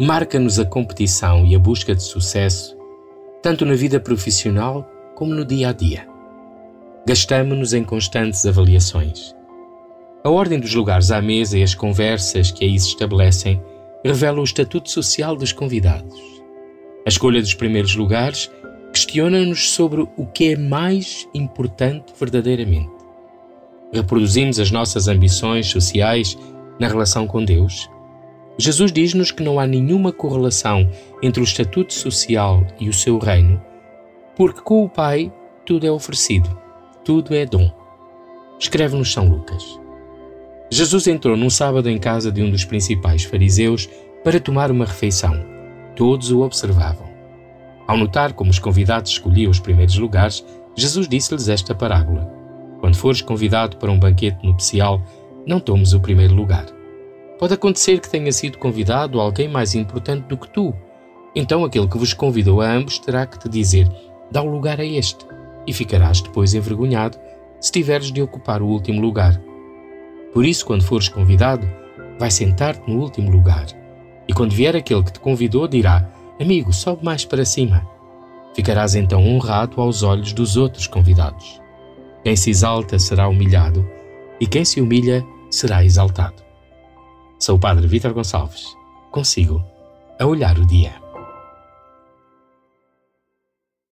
marca-nos a competição e a busca de sucesso, tanto na vida profissional como no dia a dia. Gastamos-nos em constantes avaliações. A ordem dos lugares à mesa e as conversas que aí se estabelecem revelam o estatuto social dos convidados. A escolha dos primeiros lugares questiona-nos sobre o que é mais importante verdadeiramente. Reproduzimos as nossas ambições sociais na relação com Deus? Jesus diz-nos que não há nenhuma correlação entre o estatuto social e o seu reino, porque com o Pai tudo é oferecido, tudo é dom. Escreve-nos São Lucas. Jesus entrou num sábado em casa de um dos principais fariseus para tomar uma refeição. Todos o observavam. Ao notar como os convidados escolhiam os primeiros lugares, Jesus disse-lhes esta parábola: Quando fores convidado para um banquete nupcial, não tomes o primeiro lugar. Pode acontecer que tenha sido convidado alguém mais importante do que tu. Então aquele que vos convidou a ambos terá que te dizer: dá o lugar a este, e ficarás depois envergonhado se tiveres de ocupar o último lugar. Por isso, quando fores convidado, vai sentar-te no último lugar. E quando vier aquele que te convidou, dirá: Amigo, sobe mais para cima. Ficarás então honrado aos olhos dos outros convidados. Quem se exalta será humilhado, e quem se humilha será exaltado. Sou o Padre Vítor Gonçalves. Consigo a olhar o dia.